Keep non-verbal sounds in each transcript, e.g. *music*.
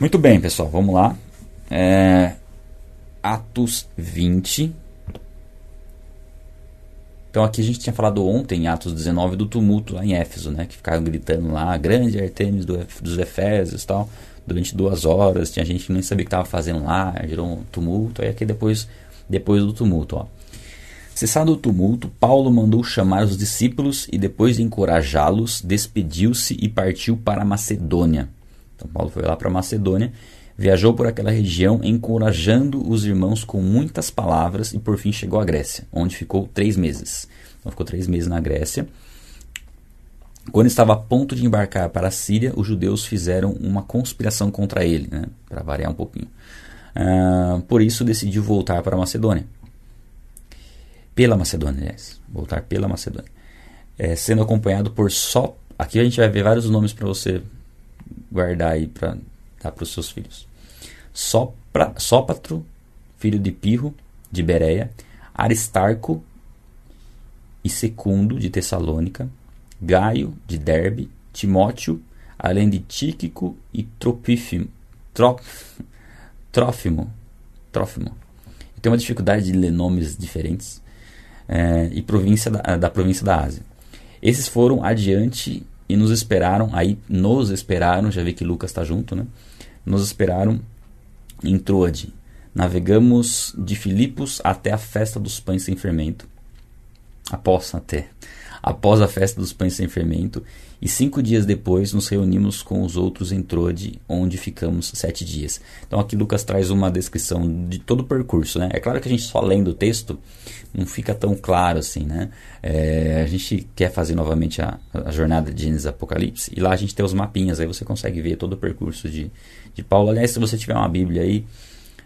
Muito bem, pessoal, vamos lá. É, Atos 20. Então aqui a gente tinha falado ontem, em Atos 19, do tumulto lá em Éfeso, né? Que ficaram gritando lá, grande Artemis do, dos Efésios e tal, durante duas horas. Tinha gente que nem sabia o que estava fazendo lá, gerou um tumulto. Aí aqui depois, depois do tumulto, ó. Cessado o tumulto, Paulo mandou chamar os discípulos e depois de encorajá-los, despediu-se e partiu para a Macedônia Paulo foi lá para Macedônia, viajou por aquela região, encorajando os irmãos com muitas palavras e por fim chegou à Grécia, onde ficou três meses. Então ficou três meses na Grécia. Quando estava a ponto de embarcar para a Síria, os judeus fizeram uma conspiração contra ele, né, para variar um pouquinho. Uh, por isso decidiu voltar para a Macedônia. Pela Macedônia, aliás. Voltar pela Macedônia. É, sendo acompanhado por só. Aqui a gente vai ver vários nomes para você guardar aí para dar para os seus filhos. Sopra, Sópatro, filho de Pirro, de Bereia, Aristarco e Secundo, de Tessalônica, Gaio, de Derbe, Timóteo, além de Tíquico e Tropífimo, Trófimo. Trófimo. Eu tenho uma dificuldade de ler nomes diferentes. É, e província da, da província da Ásia. Esses foram adiante e nos esperaram, aí nos esperaram, já vi que Lucas está junto, né? Nos esperaram em Troade. Navegamos de Filipos até a festa dos pães sem fermento. Após até. Após a festa dos pães sem fermento, e cinco dias depois nos reunimos com os outros em Troade, onde ficamos sete dias. Então aqui Lucas traz uma descrição de todo o percurso. Né? É claro que a gente só lendo o texto não fica tão claro assim. Né? É, a gente quer fazer novamente a, a jornada de Gênesis Apocalipse, e lá a gente tem os mapinhas, aí você consegue ver todo o percurso de, de Paulo. Aliás, se você tiver uma Bíblia aí,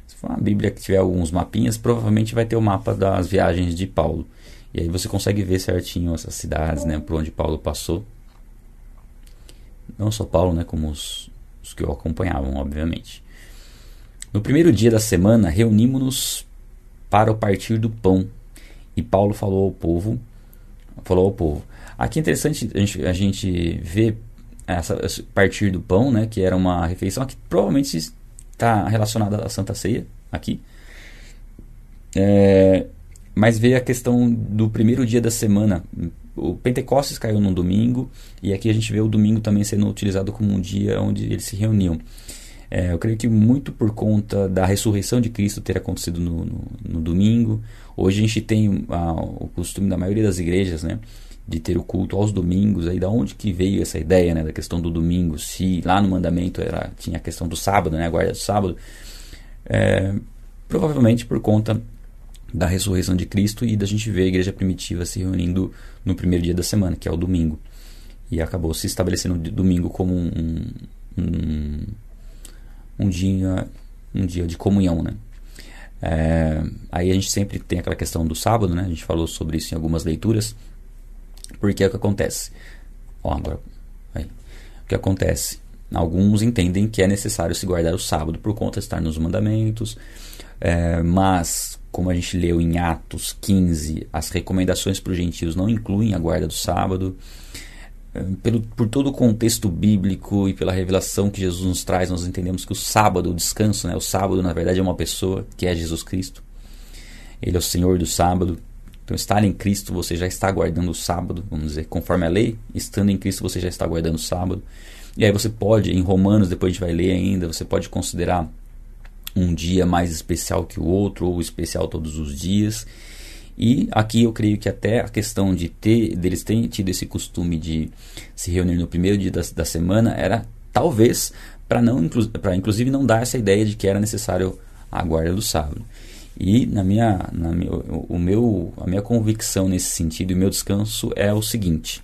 se for uma Bíblia que tiver alguns mapinhas, provavelmente vai ter o mapa das viagens de Paulo. E aí você consegue ver certinho essas cidades, né, por onde Paulo passou. Não só Paulo, né, como os, os que o acompanhavam, obviamente. No primeiro dia da semana, reunimos-nos para o partir do pão. E Paulo falou ao povo, falou ao povo. Aqui é interessante a gente, a gente ver essa, partir do pão, né, que era uma refeição que provavelmente está relacionada à Santa Ceia aqui. É, mas veio a questão do primeiro dia da semana. O Pentecostes caiu num domingo, e aqui a gente vê o domingo também sendo utilizado como um dia onde eles se reuniam. É, eu creio que muito por conta da ressurreição de Cristo ter acontecido no, no, no domingo. Hoje a gente tem ah, o costume da maioria das igrejas, né? De ter o culto aos domingos. Aí da onde que veio essa ideia, né? Da questão do domingo. Se lá no mandamento era, tinha a questão do sábado, né? A guarda do sábado. É, provavelmente por conta da ressurreição de Cristo e da gente ver a igreja primitiva se reunindo no primeiro dia da semana, que é o domingo. E acabou se estabelecendo o domingo como um, um, um dia, um dia de comunhão, né? É, aí a gente sempre tem aquela questão do sábado, né? A gente falou sobre isso em algumas leituras. Porque é o que acontece. Ó, agora, aí. O que acontece? Alguns entendem que é necessário se guardar o sábado por conta de estar nos mandamentos, é, mas como a gente leu em Atos 15, as recomendações para os gentios não incluem a guarda do sábado. Eh, pelo, por todo o contexto bíblico e pela revelação que Jesus nos traz, nós entendemos que o sábado, o descanso, né, o sábado na verdade é uma pessoa, que é Jesus Cristo. Ele é o Senhor do sábado. Então, estar em Cristo, você já está guardando o sábado, vamos dizer, conforme a lei, estando em Cristo, você já está guardando o sábado. E aí você pode, em Romanos, depois a gente vai ler ainda, você pode considerar um dia mais especial que o outro, ou especial todos os dias. E aqui eu creio que até a questão de ter, deles terem tido esse costume de se reunir no primeiro dia da, da semana era talvez para não para inclusive não dar essa ideia de que era necessário a guarda do sábado. E na minha, na minha, o meu, a minha convicção nesse sentido e o meu descanso é o seguinte: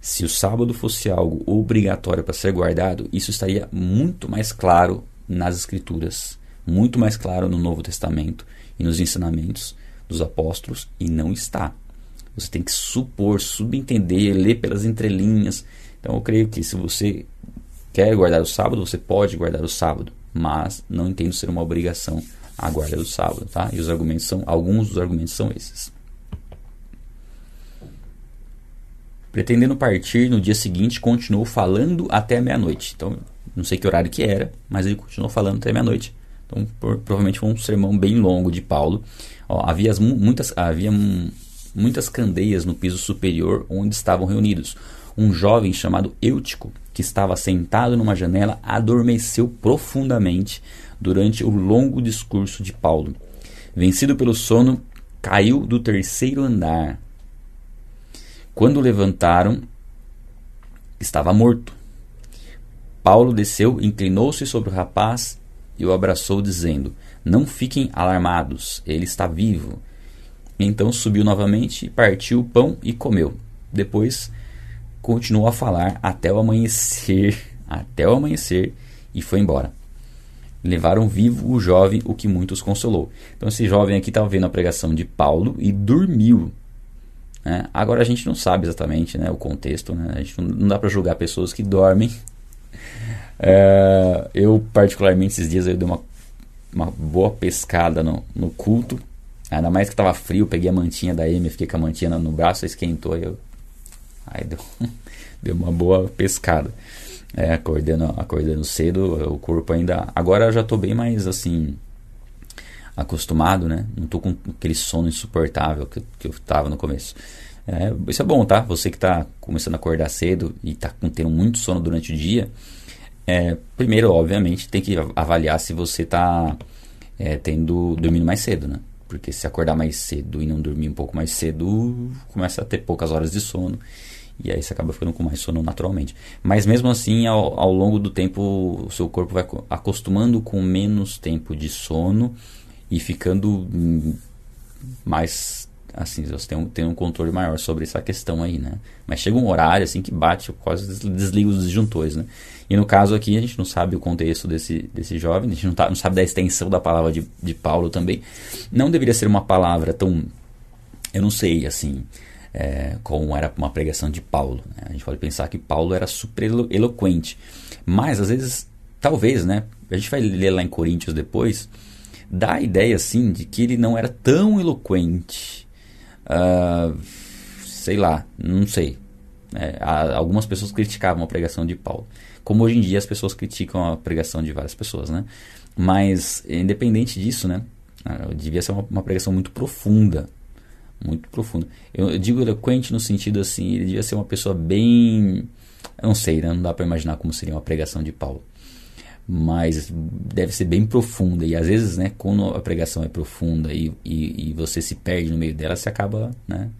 se o sábado fosse algo obrigatório para ser guardado, isso estaria muito mais claro nas escrituras muito mais claro no Novo Testamento e nos ensinamentos dos apóstolos e não está. Você tem que supor, subentender, ler pelas entrelinhas. Então eu creio que se você quer guardar o sábado, você pode guardar o sábado, mas não entendo ser uma obrigação a guarda do sábado, tá? E os argumentos são alguns dos argumentos são esses. Pretendendo partir no dia seguinte, continuou falando até meia-noite. Então, Não sei que horário que era, mas ele continuou falando até meia-noite. Então, por, provavelmente foi um sermão bem longo de Paulo. Ó, havia, as, muitas, havia muitas candeias no piso superior onde estavam reunidos. Um jovem chamado Eutico, que estava sentado numa janela, adormeceu profundamente durante o longo discurso de Paulo. Vencido pelo sono, caiu do terceiro andar. Quando levantaram, estava morto. Paulo desceu, inclinou-se sobre o rapaz e o abraçou, dizendo: Não fiquem alarmados, ele está vivo. Então subiu novamente, partiu o pão e comeu. Depois continuou a falar até o amanhecer, *laughs* até o amanhecer, e foi embora. Levaram vivo o jovem, o que muitos consolou. Então esse jovem aqui estava vendo a pregação de Paulo e dormiu. Né? Agora a gente não sabe exatamente né, o contexto, né? a gente não, não dá para julgar pessoas que dormem. *laughs* É, eu particularmente esses dias eu dei uma, uma boa pescada no, no culto Ainda mais que tava frio, peguei a mantinha da Amy, fiquei com a mantinha no braço, esquentou e eu. Aí deu, *laughs* deu uma boa pescada. É, acordando, acordando cedo, o corpo ainda. Agora eu já tô bem mais assim. acostumado, né? Não tô com aquele sono insuportável que, que eu tava no começo. É, isso é bom, tá? Você que tá começando a acordar cedo e tá tendo muito sono durante o dia. É, primeiro, obviamente, tem que avaliar se você tá é, tendo dormindo mais cedo, né? Porque se acordar mais cedo e não dormir um pouco mais cedo, começa a ter poucas horas de sono. E aí você acaba ficando com mais sono naturalmente. Mas mesmo assim, ao, ao longo do tempo, o seu corpo vai acostumando com menos tempo de sono e ficando hum, mais assim, você tem um, tem um controle maior sobre essa questão aí, né? Mas chega um horário assim que bate, quase desliga os disjuntores, né? E no caso aqui, a gente não sabe o contexto desse, desse jovem, a gente não, tá, não sabe da extensão da palavra de, de Paulo também. Não deveria ser uma palavra tão. Eu não sei, assim, é, como era uma pregação de Paulo. Né? A gente pode pensar que Paulo era super elo eloquente. Mas, às vezes, talvez, né? A gente vai ler lá em Coríntios depois. Dá a ideia, assim, de que ele não era tão eloquente. Uh, sei lá, não sei. É, algumas pessoas criticavam a pregação de Paulo como hoje em dia as pessoas criticam a pregação de várias pessoas, né? Mas, independente disso, né? Ah, devia ser uma, uma pregação muito profunda. Muito profunda. Eu, eu, digo eloquente no sentido assim, ele devia ser uma pessoa bem. Eu não sei, né? Não dá para imaginar como seria uma pregação de Paulo. Mas deve ser bem profunda. E às vezes, né, quando a pregação é profunda e, e, e você se perde no meio dela, você acaba, né?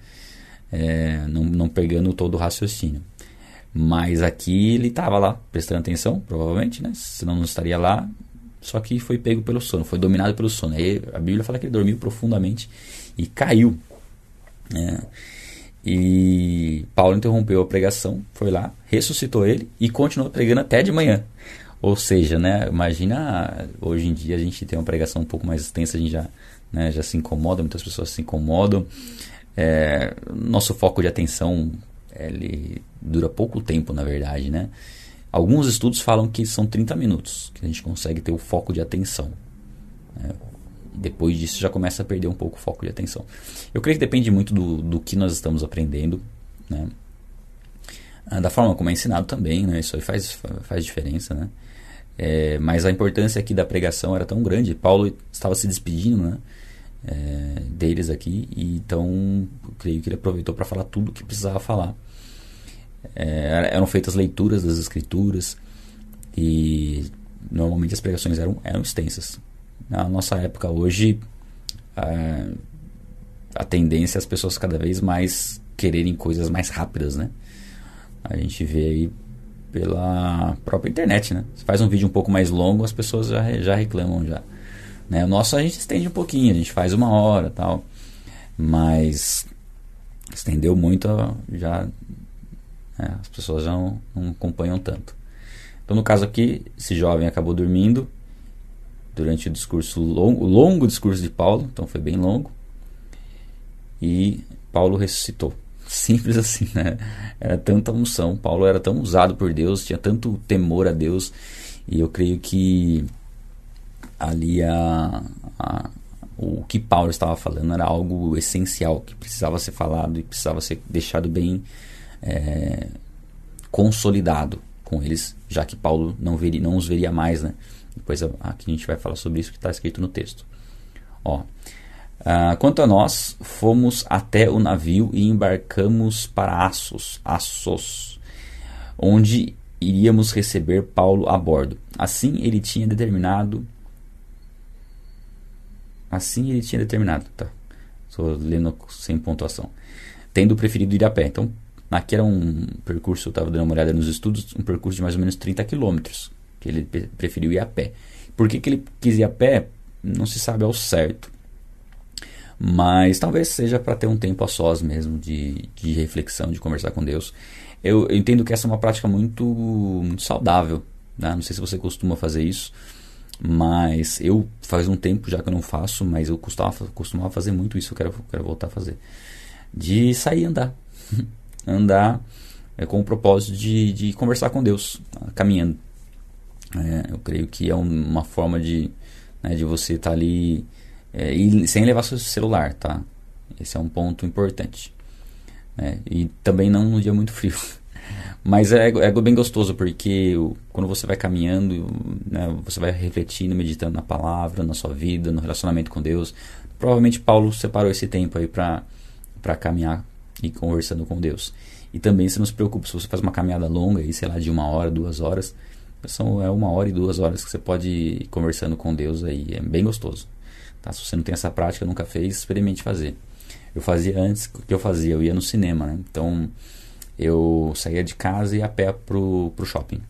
É, não, não pegando todo o raciocínio. Mas aqui ele estava lá, prestando atenção, provavelmente, né? Senão não estaria lá. Só que foi pego pelo sono, foi dominado pelo sono. Aí a Bíblia fala que ele dormiu profundamente e caiu. Né? E Paulo interrompeu a pregação, foi lá, ressuscitou ele e continuou pregando até de manhã. Ou seja, né, imagina hoje em dia a gente tem uma pregação um pouco mais extensa, a gente já, né, já se incomoda, muitas pessoas se incomodam. É, nosso foco de atenção ele dura pouco tempo, na verdade, né? Alguns estudos falam que são 30 minutos que a gente consegue ter o foco de atenção. Né? Depois disso já começa a perder um pouco o foco de atenção. Eu creio que depende muito do, do que nós estamos aprendendo, né? Ah, da forma como é ensinado também, né? Isso aí faz, faz diferença, né? É, mas a importância aqui da pregação era tão grande. Paulo estava se despedindo, né? É, deles aqui, e então creio que ele aproveitou para falar tudo o que precisava falar é, eram feitas leituras das escrituras e normalmente as pregações eram, eram extensas. Na nossa época hoje, a, a tendência é as pessoas cada vez mais quererem coisas mais rápidas, né? A gente vê aí pela própria internet, né? Se faz um vídeo um pouco mais longo, as pessoas já, já reclamam já. Né? O nosso a gente estende um pouquinho, a gente faz uma hora tal. Mas estendeu muito, já é, as pessoas já não, não acompanham tanto. Então, no caso aqui, esse jovem acabou dormindo durante o discurso longo, o longo discurso de Paulo, então foi bem longo. E Paulo ressuscitou. Simples *laughs* assim, né? Era tanta unção, Paulo era tão usado por Deus, tinha tanto temor a Deus, e eu creio que ali a, a, o que Paulo estava falando era algo essencial, que precisava ser falado e precisava ser deixado bem é, consolidado, com eles, já que Paulo não, veria, não os veria mais, né? Depois aqui a gente vai falar sobre isso que está escrito no texto. Ó, uh, quanto a nós, fomos até o navio e embarcamos para Assos, Assos, onde iríamos receber Paulo a bordo. Assim ele tinha determinado. Assim ele tinha determinado, tá? Estou lendo sem pontuação. Tendo preferido ir a pé. Então, aqui era um percurso, eu estava dando uma olhada nos estudos, um percurso de mais ou menos 30 quilômetros, que ele preferiu ir a pé. Por que, que ele quis ir a pé? Não se sabe ao certo. Mas talvez seja para ter um tempo a sós mesmo, de, de reflexão, de conversar com Deus. Eu, eu entendo que essa é uma prática muito, muito saudável. Né? Não sei se você costuma fazer isso, mas eu faz um tempo já que eu não faço, mas eu costumava, costumava fazer muito isso. Eu quero, quero voltar a fazer. De sair e andar. *laughs* andar é, com o propósito de, de conversar com Deus, caminhando. É, eu creio que é uma forma de, né, de você estar tá ali é, e sem levar seu celular, tá? Esse é um ponto importante. É, e também não no dia muito frio. *laughs* Mas é, é bem gostoso porque quando você vai caminhando, né, você vai refletindo, meditando na palavra, na sua vida, no relacionamento com Deus. Provavelmente Paulo separou esse tempo aí para caminhar e conversando com Deus. E também você não se preocupa se você faz uma caminhada longa, aí, sei lá, de uma hora, duas horas. São, é uma hora e duas horas que você pode ir conversando com Deus aí. É bem gostoso. Tá? Se você não tem essa prática, nunca fez, experimente fazer. Eu fazia antes, o que eu fazia? Eu ia no cinema, né? Então, eu saía de casa e ia a pé pro, pro shopping.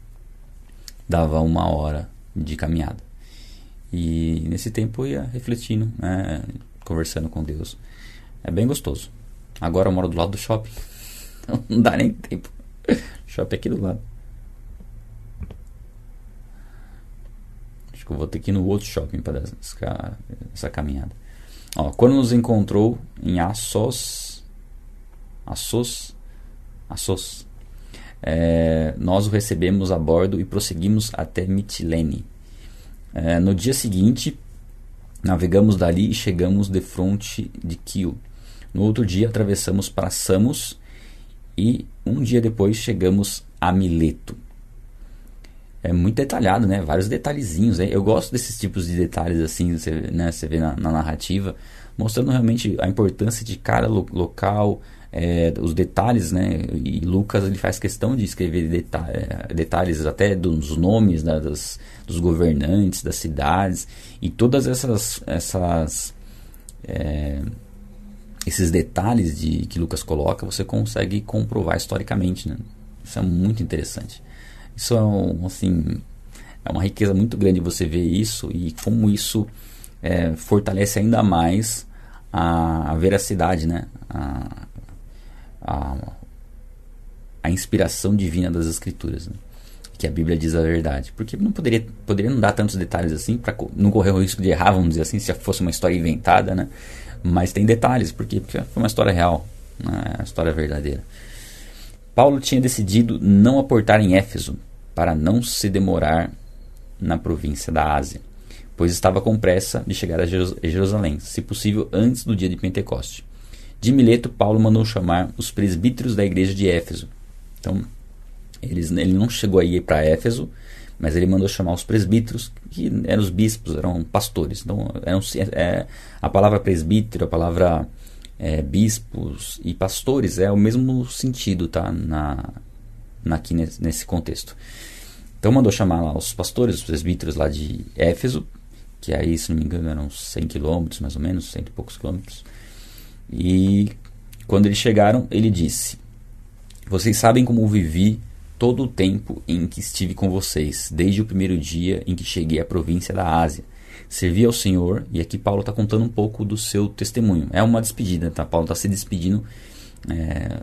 Dava uma hora de caminhada. E nesse tempo eu ia refletindo, né? Conversando com Deus. É bem gostoso. Agora eu moro do lado do shopping. Então *laughs* não dá nem tempo. Shopping aqui do lado. Que eu vou ter que ir no outro shopping para essa, essa caminhada. Ó, quando nos encontrou em Assos, Assos, Assos, é, nós o recebemos a bordo e prosseguimos até Mitilene. É, no dia seguinte, navegamos dali e chegamos de fronte de Quio. No outro dia, atravessamos para Samos e um dia depois chegamos a Mileto é muito detalhado, né? Vários detalhezinhos. Eu gosto desses tipos de detalhes assim, você, né? você vê na, na narrativa, mostrando realmente a importância de cada lo local, é, os detalhes, né? E Lucas ele faz questão de escrever deta é, detalhes até dos nomes né? das, dos governantes, das cidades e todas essas essas é, esses detalhes de que Lucas coloca, você consegue comprovar historicamente, né? Isso é muito interessante. Isso é um, assim, é uma riqueza muito grande você ver isso e como isso é, fortalece ainda mais a, a veracidade, né? A, a, a, inspiração divina das escrituras, né? que a Bíblia diz a verdade. Porque não poderia, poderia não dar tantos detalhes assim para não correr o risco de errar, vamos dizer assim, se fosse uma história inventada, né? Mas tem detalhes, porque, porque foi uma história real, né? uma história verdadeira. Paulo tinha decidido não aportar em Éfeso para não se demorar na província da Ásia, pois estava com pressa de chegar a Jerusalém, se possível antes do dia de Pentecoste. De Mileto, Paulo mandou chamar os presbíteros da igreja de Éfeso. Então, eles, ele não chegou aí para Éfeso, mas ele mandou chamar os presbíteros, que eram os bispos, eram pastores. Então, eram, é, a palavra presbítero, a palavra é, bispos e pastores é o mesmo sentido, tá? Na aqui nesse, contexto. Então mandou chamar lá os pastores, os presbíteros lá de Éfeso, que aí, se não me engano, eram 100 quilômetros, mais ou menos, cento e poucos quilômetros. E quando eles chegaram, ele disse: Vocês sabem como vivi todo o tempo em que estive com vocês, desde o primeiro dia em que cheguei à província da Ásia. Servi ao Senhor, e aqui Paulo está contando um pouco do seu testemunho. É uma despedida, tá? Paulo está se despedindo é,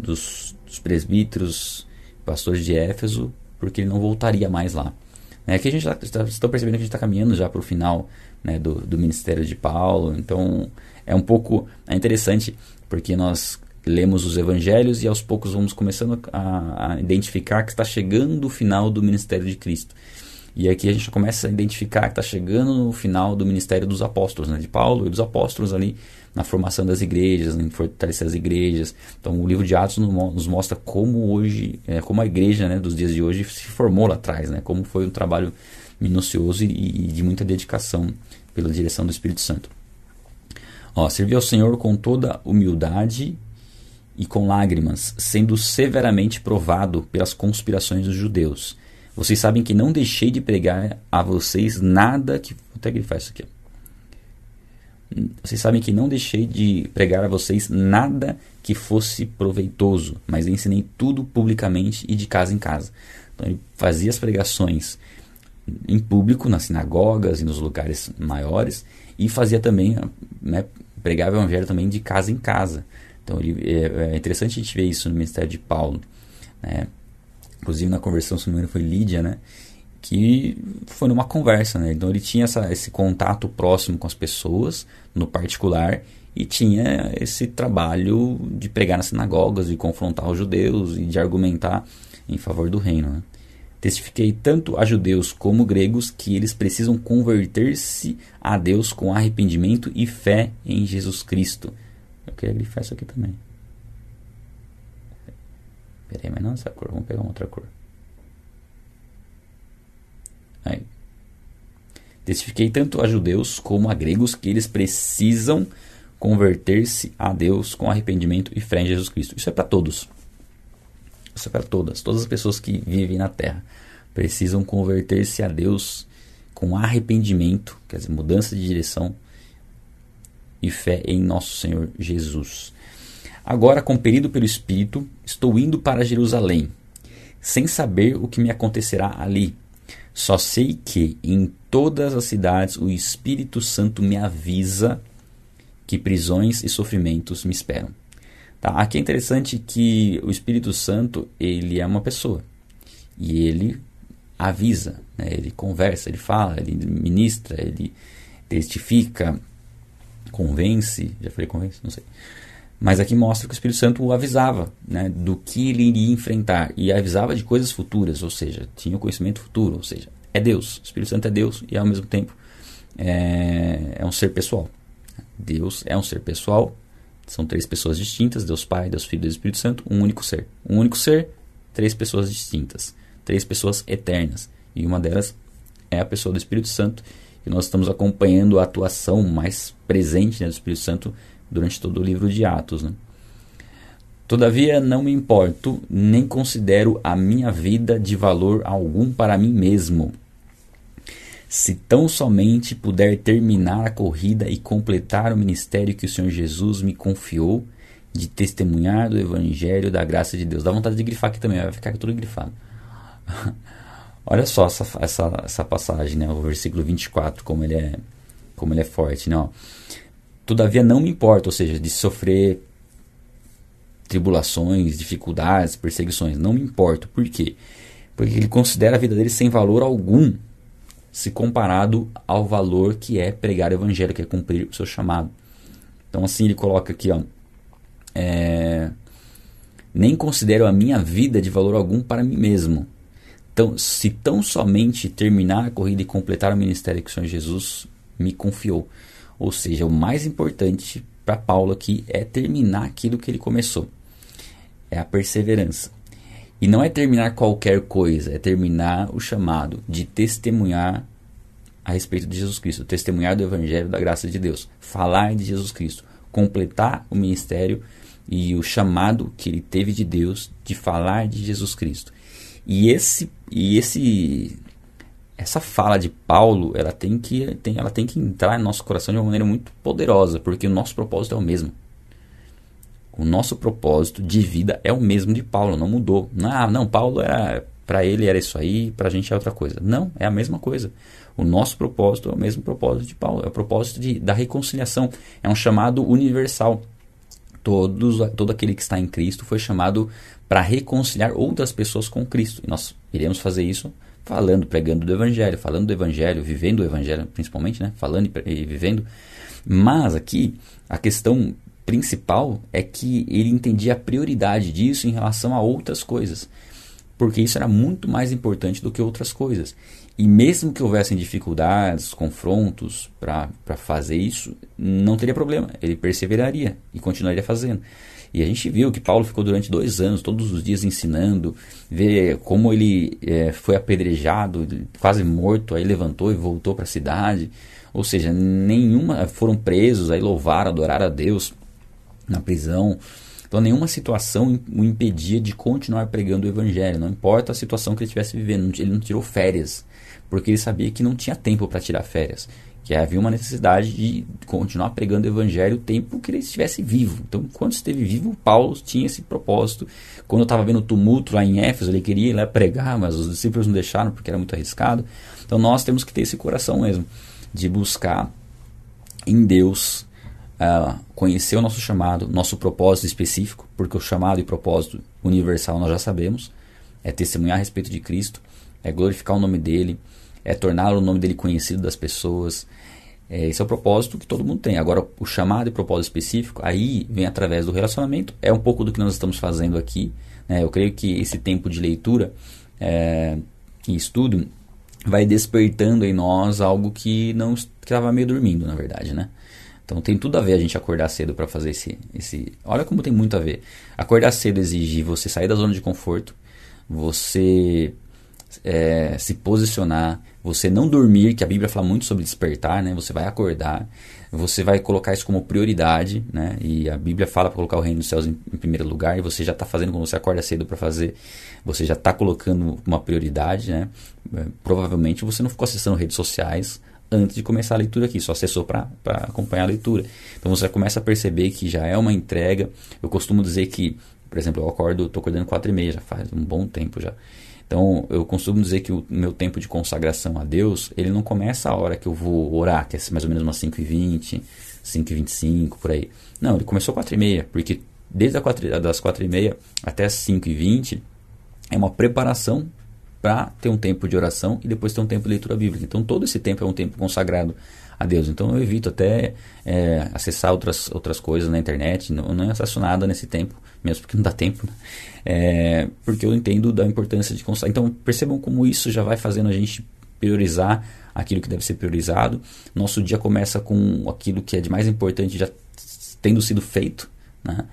dos, dos presbíteros, pastores de Éfeso, porque ele não voltaria mais lá. É que a gente está tá, percebendo que a gente está caminhando já para o final né, do, do ministério de Paulo, então é um pouco é interessante porque nós lemos os evangelhos e aos poucos vamos começando a, a identificar que está chegando o final do ministério de Cristo. E aqui a gente começa a identificar que está chegando no final do ministério dos apóstolos, né, de Paulo e dos apóstolos ali na formação das igrejas, em fortalecer as igrejas. Então o livro de Atos nos mostra como hoje, é, como a igreja né, dos dias de hoje se formou lá atrás, né, como foi um trabalho minucioso e, e de muita dedicação pela direção do Espírito Santo. Ó, servir ao Senhor com toda humildade e com lágrimas, sendo severamente provado pelas conspirações dos judeus. Vocês sabem que não deixei de pregar a vocês nada que. Até que ele faz isso aqui. Vocês sabem que não deixei de pregar a vocês nada que fosse proveitoso, mas ensinei tudo publicamente e de casa em casa. Então ele fazia as pregações em público, nas sinagogas e nos lugares maiores, e fazia também, né, pregava o evangelho também de casa em casa. Então ele, é, é, interessante a gente ver isso no ministério de Paulo. Né? Inclusive na conversão, se não me engano, foi Lídia, né? que foi numa conversa, né? Então ele tinha essa, esse contato próximo com as pessoas, no particular, e tinha esse trabalho de pregar nas sinagogas, de confrontar os judeus e de argumentar em favor do reino. Né? Testifiquei tanto a judeus como gregos que eles precisam converter-se a Deus com arrependimento e fé em Jesus Cristo. Eu queria grifar isso aqui também. Peraí, mas não essa cor, vamos pegar uma outra cor. Aí. Testifiquei tanto a judeus como a gregos que eles precisam converter-se a Deus com arrependimento e fé em Jesus Cristo. Isso é para todos. Isso é para todas. Todas as pessoas que vivem na terra precisam converter-se a Deus com arrependimento, quer dizer, mudança de direção e fé em nosso Senhor Jesus. Agora, compelido pelo Espírito, estou indo para Jerusalém, sem saber o que me acontecerá ali só sei que em todas as cidades o Espírito Santo me avisa que prisões e sofrimentos me esperam. Tá? Aqui é interessante que o Espírito Santo ele é uma pessoa e ele avisa, né? ele conversa, ele fala, ele ministra, ele testifica, convence. Já falei convence? Não sei. Mas aqui mostra que o Espírito Santo o avisava né, do que ele iria enfrentar e avisava de coisas futuras, ou seja, tinha o conhecimento futuro, ou seja, é Deus. O Espírito Santo é Deus e ao mesmo tempo é, é um ser pessoal. Deus é um ser pessoal, são três pessoas distintas: Deus Pai, Deus Filho e Deus Espírito Santo, um único ser. Um único ser, três pessoas distintas, três pessoas eternas. E uma delas é a pessoa do Espírito Santo, e nós estamos acompanhando a atuação mais presente né, do Espírito Santo durante todo o livro de Atos. Né? Todavia não me importo, nem considero a minha vida de valor algum para mim mesmo. Se tão somente puder terminar a corrida e completar o ministério que o Senhor Jesus me confiou, de testemunhar do Evangelho da graça de Deus. Dá vontade de grifar aqui também, vai ficar tudo grifado. *laughs* Olha só essa, essa, essa passagem, né? o versículo 24, como ele é, como ele é forte. Né? Ó, Todavia não me importa, ou seja, de sofrer tribulações, dificuldades, perseguições. Não me importo. Por quê? Porque ele considera a vida dele sem valor algum se comparado ao valor que é pregar o evangelho, que é cumprir o seu chamado. Então assim ele coloca aqui, ó, é, nem considero a minha vida de valor algum para mim mesmo. Então, se tão somente terminar a corrida e completar o ministério que o Senhor Jesus me confiou. Ou seja, o mais importante para Paulo aqui é terminar aquilo que ele começou. É a perseverança. E não é terminar qualquer coisa, é terminar o chamado de testemunhar a respeito de Jesus Cristo, testemunhar do Evangelho da graça de Deus, falar de Jesus Cristo, completar o ministério e o chamado que ele teve de Deus de falar de Jesus Cristo. E esse, e esse essa fala de Paulo, ela tem que tem, ela tem que entrar no nosso coração de uma maneira muito poderosa, porque o nosso propósito é o mesmo. O nosso propósito de vida é o mesmo de Paulo, não mudou. Ah, não, Paulo era para ele era isso aí, para a gente é outra coisa. Não, é a mesma coisa. O nosso propósito é o mesmo propósito de Paulo, é o propósito de, da reconciliação. É um chamado universal. Todos, todo aquele que está em Cristo foi chamado para reconciliar outras pessoas com Cristo. E nós iremos fazer isso falando, pregando do Evangelho, falando do Evangelho, vivendo o Evangelho, principalmente, né? Falando e, e vivendo. Mas aqui, a questão principal é que ele entendia a prioridade disso em relação a outras coisas. porque isso era muito mais importante do que outras coisas. E mesmo que houvessem dificuldades, confrontos para fazer isso, não teria problema. Ele perseveraria e continuaria fazendo. E a gente viu que Paulo ficou durante dois anos, todos os dias ensinando, ver como ele é, foi apedrejado, quase morto, aí levantou e voltou para a cidade. Ou seja, nenhuma foram presos, aí louvaram, adoraram a Deus na prisão. Então nenhuma situação o impedia de continuar pregando o evangelho, não importa a situação que ele estivesse vivendo, ele não tirou férias porque ele sabia que não tinha tempo para tirar férias, que havia uma necessidade de continuar pregando o evangelho o tempo que ele estivesse vivo. Então, quando esteve vivo, Paulo tinha esse propósito. Quando eu estava vendo o tumulto lá em Éfeso, ele queria ir lá pregar, mas os discípulos não deixaram porque era muito arriscado. Então, nós temos que ter esse coração mesmo de buscar em Deus uh, conhecer o nosso chamado, nosso propósito específico, porque o chamado e propósito universal nós já sabemos, é testemunhar a respeito de Cristo, é glorificar o nome dele, é tornar o nome dele conhecido das pessoas. É, esse é o propósito que todo mundo tem. Agora, o chamado e propósito específico, aí vem através do relacionamento. É um pouco do que nós estamos fazendo aqui. Né? Eu creio que esse tempo de leitura é, e estudo vai despertando em nós algo que não estava meio dormindo, na verdade, né? Então tem tudo a ver a gente acordar cedo para fazer esse, esse. Olha como tem muito a ver. Acordar cedo exige você sair da zona de conforto, você é, se posicionar, você não dormir, que a Bíblia fala muito sobre despertar, né? Você vai acordar, você vai colocar isso como prioridade, né? E a Bíblia fala para colocar o reino dos céus em, em primeiro lugar, e você já está fazendo quando você acorda cedo para fazer, você já está colocando uma prioridade, né? É, provavelmente você não ficou acessando redes sociais antes de começar a leitura aqui, só acessou para acompanhar a leitura. Então você começa a perceber que já é uma entrega. Eu costumo dizer que, por exemplo, eu acordo, estou acordando 4 e meia, já faz um bom tempo já. Então, eu costumo dizer que o meu tempo de consagração a Deus, ele não começa a hora que eu vou orar, que é mais ou menos umas 5h20, 5h25, por aí. Não, ele começou às 4h30, porque desde 4, das 4h30 até as 5h20 é uma preparação para ter um tempo de oração e depois ter um tempo de leitura bíblica. Então, todo esse tempo é um tempo consagrado a Deus. Então, eu evito até é, acessar outras, outras coisas na internet, não, não acesso nada nesse tempo mesmo porque não dá tempo, né? é, porque eu entendo da importância de constar. Então percebam como isso já vai fazendo a gente priorizar aquilo que deve ser priorizado. Nosso dia começa com aquilo que é de mais importante já tendo sido feito, né?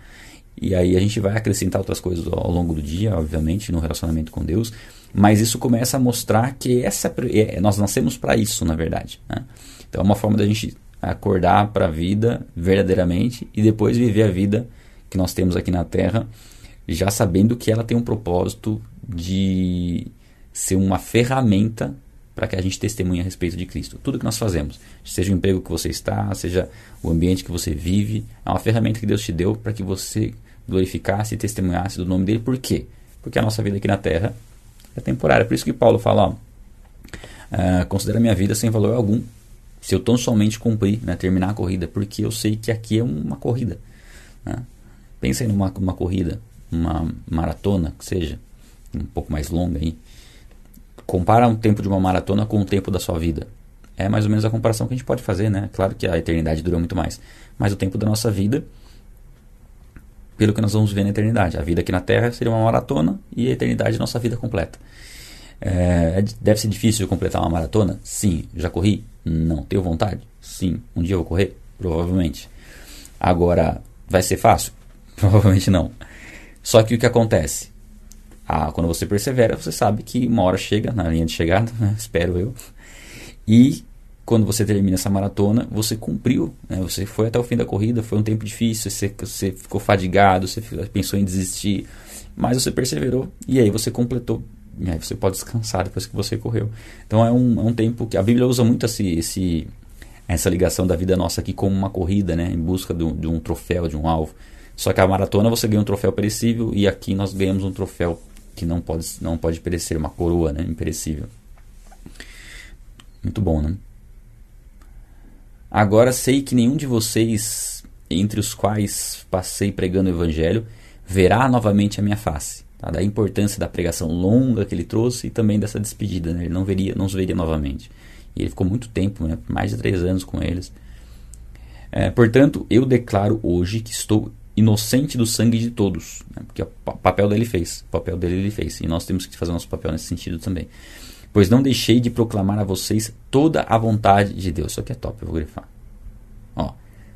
E aí a gente vai acrescentar outras coisas ao longo do dia, obviamente, no relacionamento com Deus. Mas isso começa a mostrar que essa é, nós nascemos para isso, na verdade. Né? Então é uma forma da gente acordar para a vida verdadeiramente e depois viver a vida que nós temos aqui na Terra, já sabendo que ela tem um propósito de ser uma ferramenta para que a gente testemunhe a respeito de Cristo. Tudo que nós fazemos, seja o emprego que você está, seja o ambiente que você vive, é uma ferramenta que Deus te deu para que você glorificasse e testemunhasse do nome dele. Por quê? Porque a nossa vida aqui na Terra é temporária. Por isso que Paulo fala, ó, uh, considera minha vida sem valor algum, se eu tão somente cumprir, né, terminar a corrida, porque eu sei que aqui é uma corrida. Né? Pensa em numa uma corrida, uma maratona, que seja, um pouco mais longa aí. Compara o tempo de uma maratona com o tempo da sua vida. É mais ou menos a comparação que a gente pode fazer, né? Claro que a eternidade dura muito mais. Mas o tempo da nossa vida, pelo que nós vamos ver na eternidade. A vida aqui na Terra seria uma maratona e a eternidade nossa vida completa. É, é deve ser difícil completar uma maratona? Sim. Já corri? Não. Tenho vontade? Sim. Um dia eu vou correr? Provavelmente. Agora, vai ser fácil? *laughs* Provavelmente não. Só que o que acontece? Ah, quando você persevera, você sabe que uma hora chega na linha de chegada, né? *laughs* espero eu. E quando você termina essa maratona, você cumpriu, né? você foi até o fim da corrida, foi um tempo difícil, você, você ficou fadigado, você pensou em desistir, mas você perseverou e aí você completou. E aí você pode descansar depois que você correu. Então é um, é um tempo que a Bíblia usa muito esse, esse, essa ligação da vida nossa aqui como uma corrida, né? em busca do, de um troféu, de um alvo. Só que a maratona você ganha um troféu perecível e aqui nós ganhamos um troféu que não pode, não pode perecer, uma coroa né, imperecível. Muito bom, né? Agora sei que nenhum de vocês, entre os quais passei pregando o evangelho, verá novamente a minha face. Tá? Da importância da pregação longa que ele trouxe e também dessa despedida. Né? Ele não veria, não os veria novamente. E ele ficou muito tempo, né? mais de três anos com eles. É, portanto, eu declaro hoje que estou inocente do sangue de todos, né? porque o papel dele fez, o papel dele ele fez, e nós temos que fazer nosso papel nesse sentido também. Pois não deixei de proclamar a vocês toda a vontade de Deus. Isso aqui é top, eu vou grifar. Ó,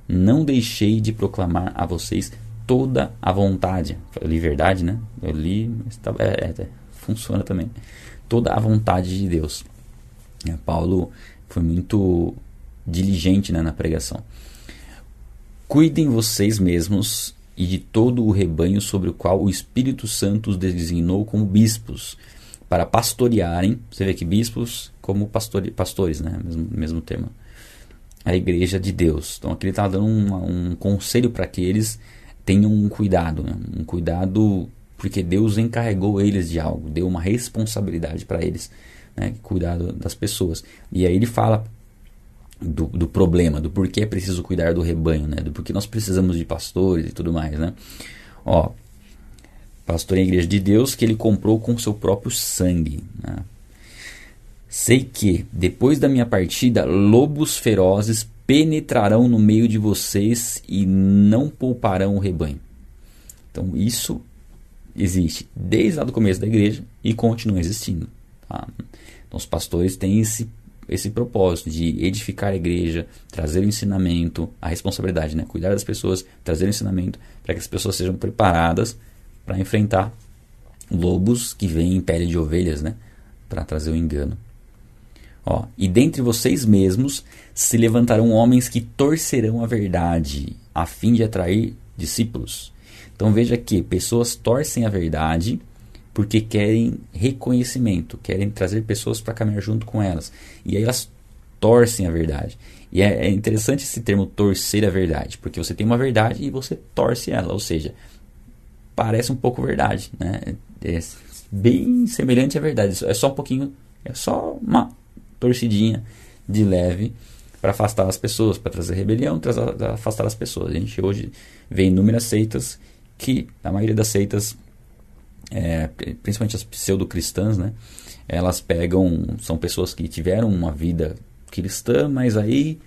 não deixei de proclamar a vocês toda a vontade. Eu li verdade, né? Eu li, tá, é, é, funciona também. Toda a vontade de Deus. É, Paulo foi muito diligente né, na pregação. Cuidem vocês mesmos e de todo o rebanho sobre o qual o Espírito Santo os designou como bispos, para pastorearem, você vê que bispos como pastor, pastores, né? mesmo, mesmo termo, a igreja de Deus. Então aqui ele está dando um, um conselho para que eles tenham um cuidado, né? um cuidado porque Deus encarregou eles de algo, deu uma responsabilidade para eles, né? cuidar das pessoas. E aí ele fala do, do, problema, do porquê é preciso cuidar do rebanho, né? do porquê nós precisamos de pastores e tudo mais. Né? Ó, pastor em igreja de Deus que ele comprou com seu próprio sangue. Né? Sei que, depois da minha partida, lobos ferozes penetrarão no meio de vocês e não pouparão o rebanho. Então, isso existe desde lá do começo da igreja e continua existindo. Tá? Então, os pastores têm esse, esse propósito de edificar a igreja, trazer o ensinamento, a responsabilidade, né? cuidar das pessoas, trazer o ensinamento para que as pessoas sejam preparadas para enfrentar lobos que vêm em pele de ovelhas, né? para trazer o engano. Ó, e dentre vocês mesmos se levantarão homens que torcerão a verdade, a fim de atrair discípulos. Então veja que pessoas torcem a verdade porque querem reconhecimento, querem trazer pessoas para caminhar junto com elas. E aí elas torcem a verdade. E é, é interessante esse termo torcer a verdade, porque você tem uma verdade e você torce ela, ou seja, parece um pouco verdade, né? É bem semelhante à verdade. É só um pouquinho, é só uma torcidinha de leve para afastar as pessoas, para trazer rebelião, para afastar as pessoas. A gente hoje vê inúmeras seitas que, a maioria das seitas, é, principalmente as pseudo-cristãs, né, elas pegam, são pessoas que tiveram uma vida cristã, mas aí,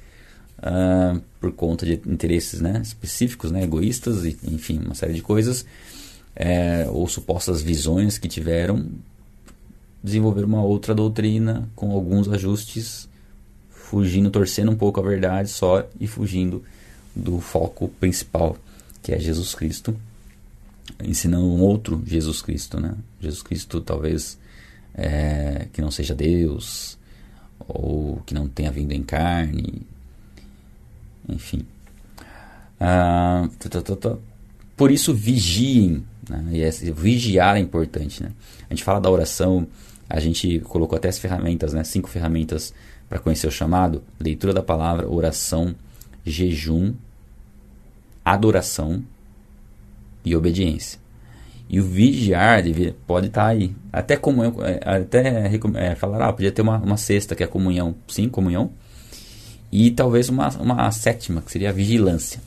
ah, por conta de interesses né, específicos, né, egoístas, e, enfim, uma série de coisas, é, ou supostas visões que tiveram, desenvolver uma outra doutrina com alguns ajustes, fugindo, torcendo um pouco a verdade só e fugindo do foco principal, que é Jesus Cristo, ensinando um outro Jesus Cristo, né? Jesus Cristo talvez é, que não seja Deus ou que não tenha vindo em carne, enfim. Ah, por isso vigiem, né? e esse, vigiar é importante, né? A gente fala da oração a gente colocou até as ferramentas, né? Cinco ferramentas para conhecer o chamado: leitura da palavra, oração, jejum, adoração e obediência. E o vigiar pode estar tá aí. Até comunhão, é, até é, falar, ah, podia ter uma, uma sexta que é comunhão, sim, comunhão. E talvez uma, uma sétima, que seria a vigilância.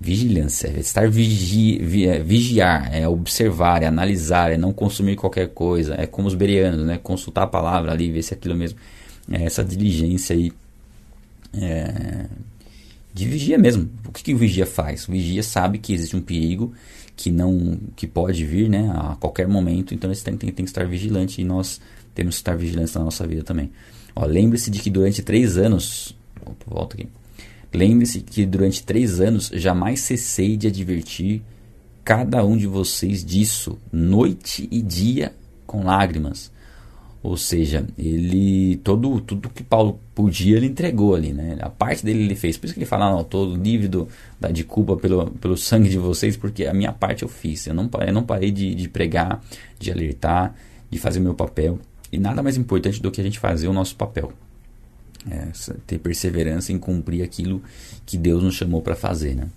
Vigilância, é estar vigi, vi, é, vigiar, é observar, é analisar, é não consumir qualquer coisa, é como os berianos, né? Consultar a palavra ali, ver se é aquilo mesmo. É essa diligência aí é, de vigia mesmo. O que, que o vigia faz? O vigia sabe que existe um perigo que não que pode vir né, a qualquer momento, então ele tem, tem, tem que estar vigilante e nós temos que estar vigilantes na nossa vida também. Lembre-se de que durante três anos. Opa, volta aqui Lembre-se que durante três anos jamais cessei de advertir cada um de vocês disso, noite e dia, com lágrimas. Ou seja, ele todo tudo que Paulo podia ele entregou ali, né? A parte dele ele fez. Por isso que ele fala, não, estou livre da, de culpa pelo, pelo sangue de vocês, porque a minha parte eu fiz. Eu não, eu não parei de, de pregar, de alertar, de fazer o meu papel. E nada mais importante do que a gente fazer o nosso papel. É, ter perseverança em cumprir aquilo que Deus nos chamou para fazer. Né?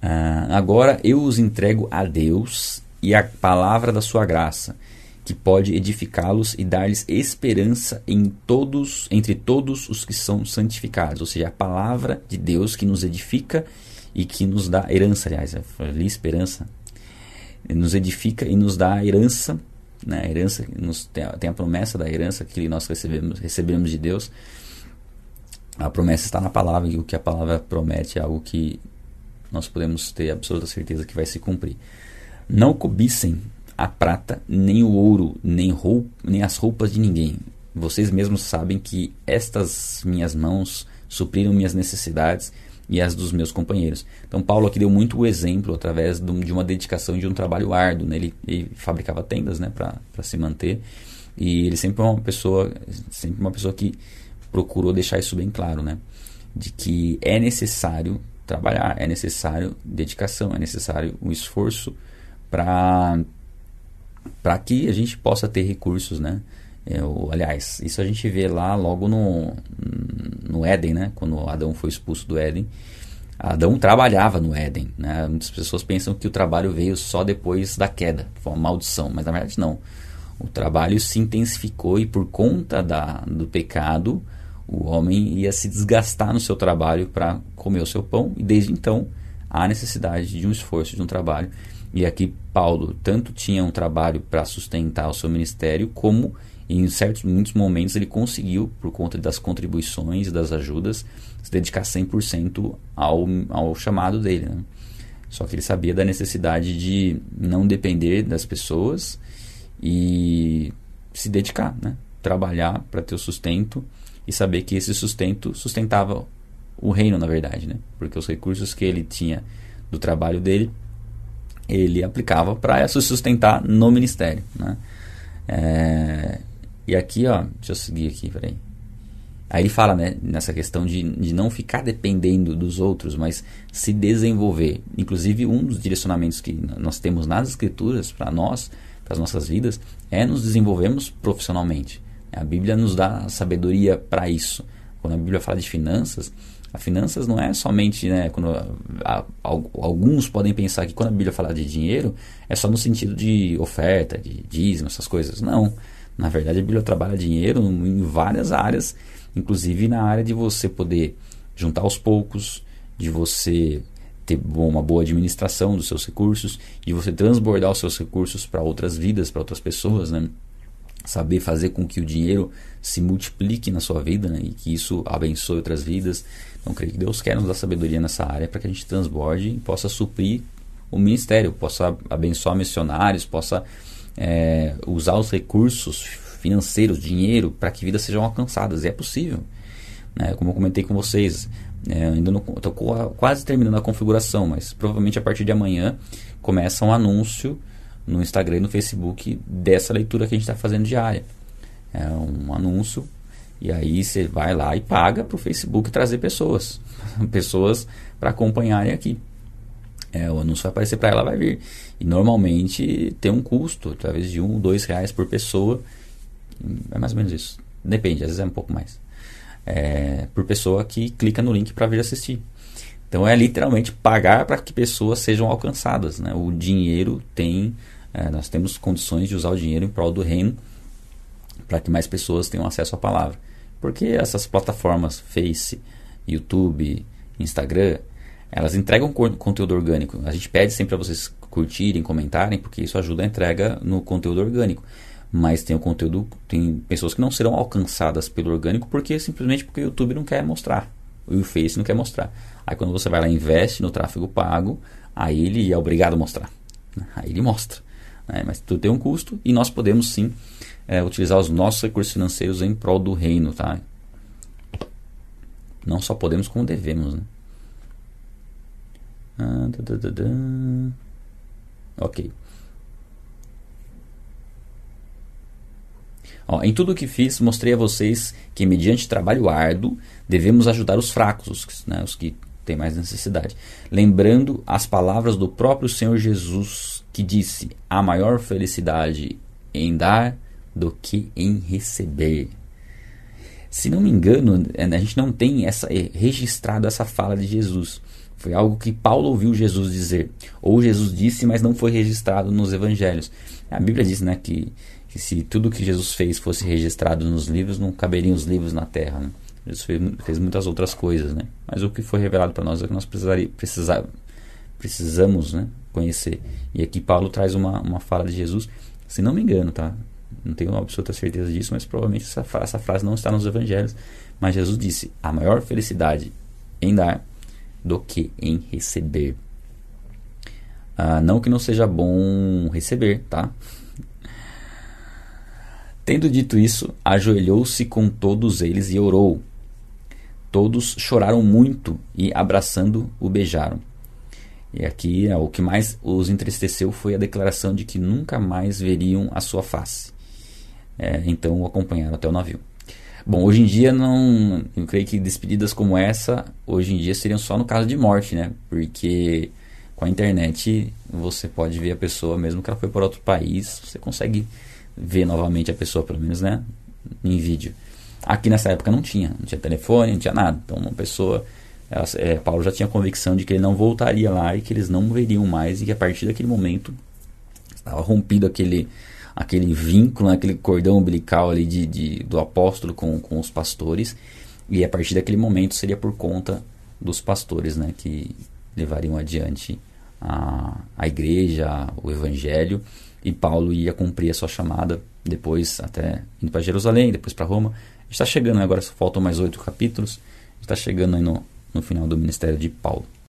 Ah, agora eu os entrego a Deus e a palavra da sua graça, que pode edificá-los e dar-lhes esperança em todos, entre todos os que são santificados. Ou seja, a palavra de Deus que nos edifica e que nos dá herança, aliás, ali esperança, nos edifica e nos dá herança né? A herança nos, tem, a, tem, a, promessa da herança que nós recebemos, recebemos de Deus. A promessa está na palavra e o que a palavra promete é algo que nós podemos ter absoluta certeza que vai se cumprir. Não cobicem a prata, nem o ouro, nem, roupa, nem as roupas de ninguém. Vocês mesmos sabem que estas minhas mãos supriram minhas necessidades e as dos meus companheiros. Então Paulo aqui deu muito o exemplo através de uma dedicação de um trabalho árduo. Né? Ele, ele, fabricava tendas né, para se manter e ele sempre é uma pessoa, sempre uma pessoa que procurou deixar isso bem claro, né? de que é necessário trabalhar, é necessário dedicação, é necessário um esforço para para que a gente possa ter recursos, né? Eu, aliás, isso a gente vê lá logo no, no Éden, né? Quando Adão foi expulso do Éden. Adão trabalhava no Éden, né? Muitas pessoas pensam que o trabalho veio só depois da queda, foi uma maldição, mas na verdade não. O trabalho se intensificou e por conta da, do pecado, o homem ia se desgastar no seu trabalho para comer o seu pão e desde então há necessidade de um esforço, de um trabalho. E aqui Paulo tanto tinha um trabalho para sustentar o seu ministério, como em certos muitos momentos ele conseguiu, por conta das contribuições das ajudas, se dedicar 100% ao, ao chamado dele. Né? Só que ele sabia da necessidade de não depender das pessoas e se dedicar, né? trabalhar para ter o sustento e saber que esse sustento sustentava o reino, na verdade, né? porque os recursos que ele tinha do trabalho dele ele aplicava para se sustentar no ministério. Né? É, e aqui, ó, deixa eu seguir aqui, peraí. Aí ele fala, né, nessa questão de, de não ficar dependendo dos outros, mas se desenvolver. Inclusive, um dos direcionamentos que nós temos nas escrituras para nós, para as nossas vidas, é nos desenvolvermos profissionalmente. A Bíblia nos dá sabedoria para isso. Quando a Bíblia fala de finanças, a finanças não é somente, né, quando a, a, alguns podem pensar que quando a Bíblia fala de dinheiro, é só no sentido de oferta, de dízimo, essas coisas. Não. Na verdade, a Bíblia trabalha dinheiro em várias áreas, inclusive na área de você poder juntar aos poucos, de você ter uma boa administração dos seus recursos, de você transbordar os seus recursos para outras vidas, para outras pessoas, né? Saber fazer com que o dinheiro se multiplique na sua vida né? e que isso abençoe outras vidas. Então, creio que Deus quer nos dar sabedoria nessa área para que a gente transborde e possa suprir o ministério, possa abençoar missionários, possa é, usar os recursos financeiros, dinheiro, para que vidas sejam alcançadas. E é possível. Né? Como eu comentei com vocês, é, ainda estou quase terminando a configuração, mas provavelmente a partir de amanhã começa um anúncio no Instagram e no Facebook dessa leitura que a gente está fazendo diária. É um anúncio e aí você vai lá e paga para o Facebook trazer pessoas, *laughs* pessoas para acompanharem aqui. É, o anúncio vai aparecer para ela, vai vir. E normalmente tem um custo, talvez de um, dois reais por pessoa. É mais ou menos isso. Depende, às vezes é um pouco mais. É, por pessoa que clica no link para vir assistir. Então é literalmente pagar para que pessoas sejam alcançadas. Né? O dinheiro tem, é, nós temos condições de usar o dinheiro em prol do reino para que mais pessoas tenham acesso à palavra. Porque essas plataformas, Face, YouTube, Instagram, elas entregam conteúdo orgânico. A gente pede sempre para vocês curtirem, comentarem, porque isso ajuda a entrega no conteúdo orgânico. Mas tem o conteúdo, tem pessoas que não serão alcançadas pelo orgânico porque simplesmente porque o YouTube não quer mostrar, e o Face não quer mostrar. Aí quando você vai lá e investe no tráfego pago, aí ele é obrigado a mostrar. Aí ele mostra. Né? Mas tudo tem um custo e nós podemos sim é, utilizar os nossos recursos financeiros em prol do reino, tá? Não só podemos, como devemos, né? Ah, da, da, da, ok. Ó, em tudo o que fiz, mostrei a vocês que, mediante trabalho árduo, devemos ajudar os fracos, os, né, os que têm mais necessidade. Lembrando as palavras do próprio Senhor Jesus, que disse: a maior felicidade em dar do que em receber. Se não me engano, é, a gente não tem essa é, registrado essa fala de Jesus. Foi algo que Paulo ouviu Jesus dizer. Ou Jesus disse, mas não foi registrado nos evangelhos. A Bíblia diz né, que, que se tudo que Jesus fez fosse registrado nos livros, não caberiam os livros na terra. Né? Jesus fez, fez, muitas outras coisas. Né? Mas o que foi revelado para nós é que nós precisar, precisamos né, conhecer. E aqui Paulo traz uma, uma fala de Jesus, se não me engano, tá? Não tenho absoluta certeza disso, mas provavelmente essa, essa frase não está nos evangelhos. Mas Jesus disse: a maior felicidade em dar do que em receber. Ah, não que não seja bom receber, tá? Tendo dito isso, ajoelhou-se com todos eles e orou. Todos choraram muito e, abraçando, o beijaram. E aqui o que mais os entristeceu foi a declaração de que nunca mais veriam a sua face. É, então o acompanharam até o navio. Bom, hoje em dia não. Eu creio que despedidas como essa, hoje em dia seriam só no caso de morte, né? Porque com a internet você pode ver a pessoa, mesmo que ela foi para outro país, você consegue ver novamente a pessoa, pelo menos, né? Em vídeo. Aqui nessa época não tinha, não tinha telefone, não tinha nada. Então uma pessoa. Ela, é, Paulo já tinha convicção de que ele não voltaria lá e que eles não veriam mais e que a partir daquele momento estava rompido aquele aquele vínculo, né, aquele cordão umbilical ali de, de, do apóstolo com, com os pastores. E a partir daquele momento seria por conta dos pastores né, que levariam adiante a, a igreja, o evangelho. E Paulo ia cumprir a sua chamada depois, até indo para Jerusalém, depois para Roma. Está chegando, agora faltam mais oito capítulos. Está chegando aí no, no final do ministério de Paulo.